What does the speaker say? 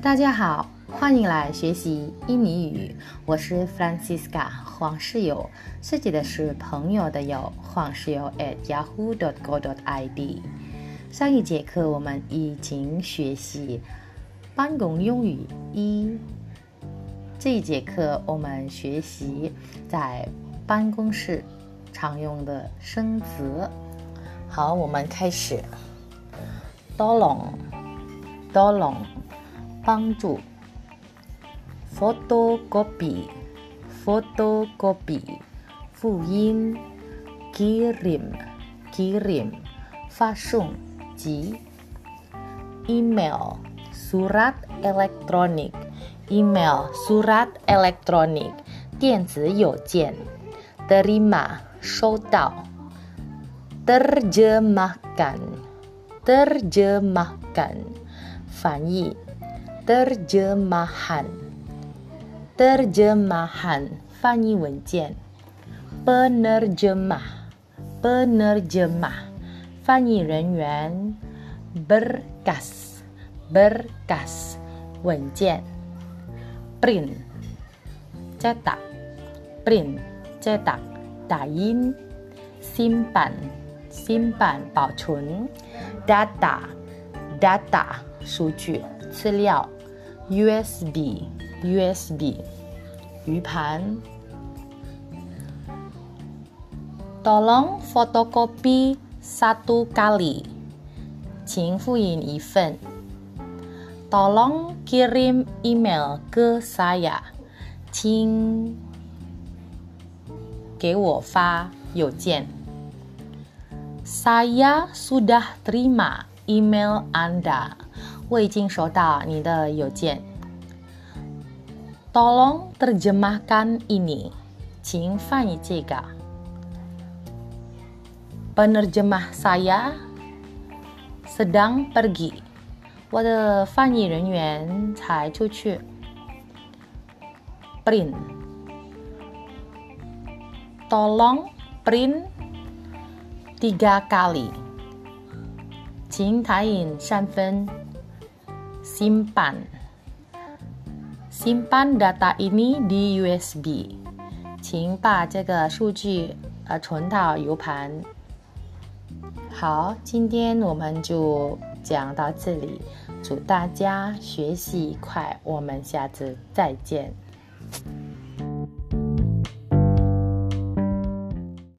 大家好，欢迎来学习印尼语。我是 Francisca 黄世友，设计的是朋友的友黄世友 at yahoo.co.id。上一节课我们已经学习办公用语一，这一节课我们学习在办公室常用的生词。好，我们开始。tolong，tolong，photocopy，photocopy，复印。kirim，kirim，发送寄。email，surat elektronik，email surat elektronik，电子邮件。terima，收到。terjemahkan terjemahkan 翻译 terjemahan terjemahan 翻译文件 penerjemah penerjemah 翻译人员 berkas berkas 文件 print cetak print cetak 打印 simpan simpan 保存 data data 数据资料 USB USB 鱼盘 Tolong fotokopi satu kali 请复印一份 Tolong kirim email ke saya 请给我发邮件 Saya sudah terima email Anda. 我已经收到你的邮件。Tolong terjemahkan ini. 请翻译这个。Penerjemah saya sedang pergi. 我的翻译人员才出去。Print. Tolong print tiga kali. Simpan. Simpan data ini di USB. 请把这个数据呃存到 U 盘。好，今天我们就讲到这里，祝大家学习愉快，我们下次再见。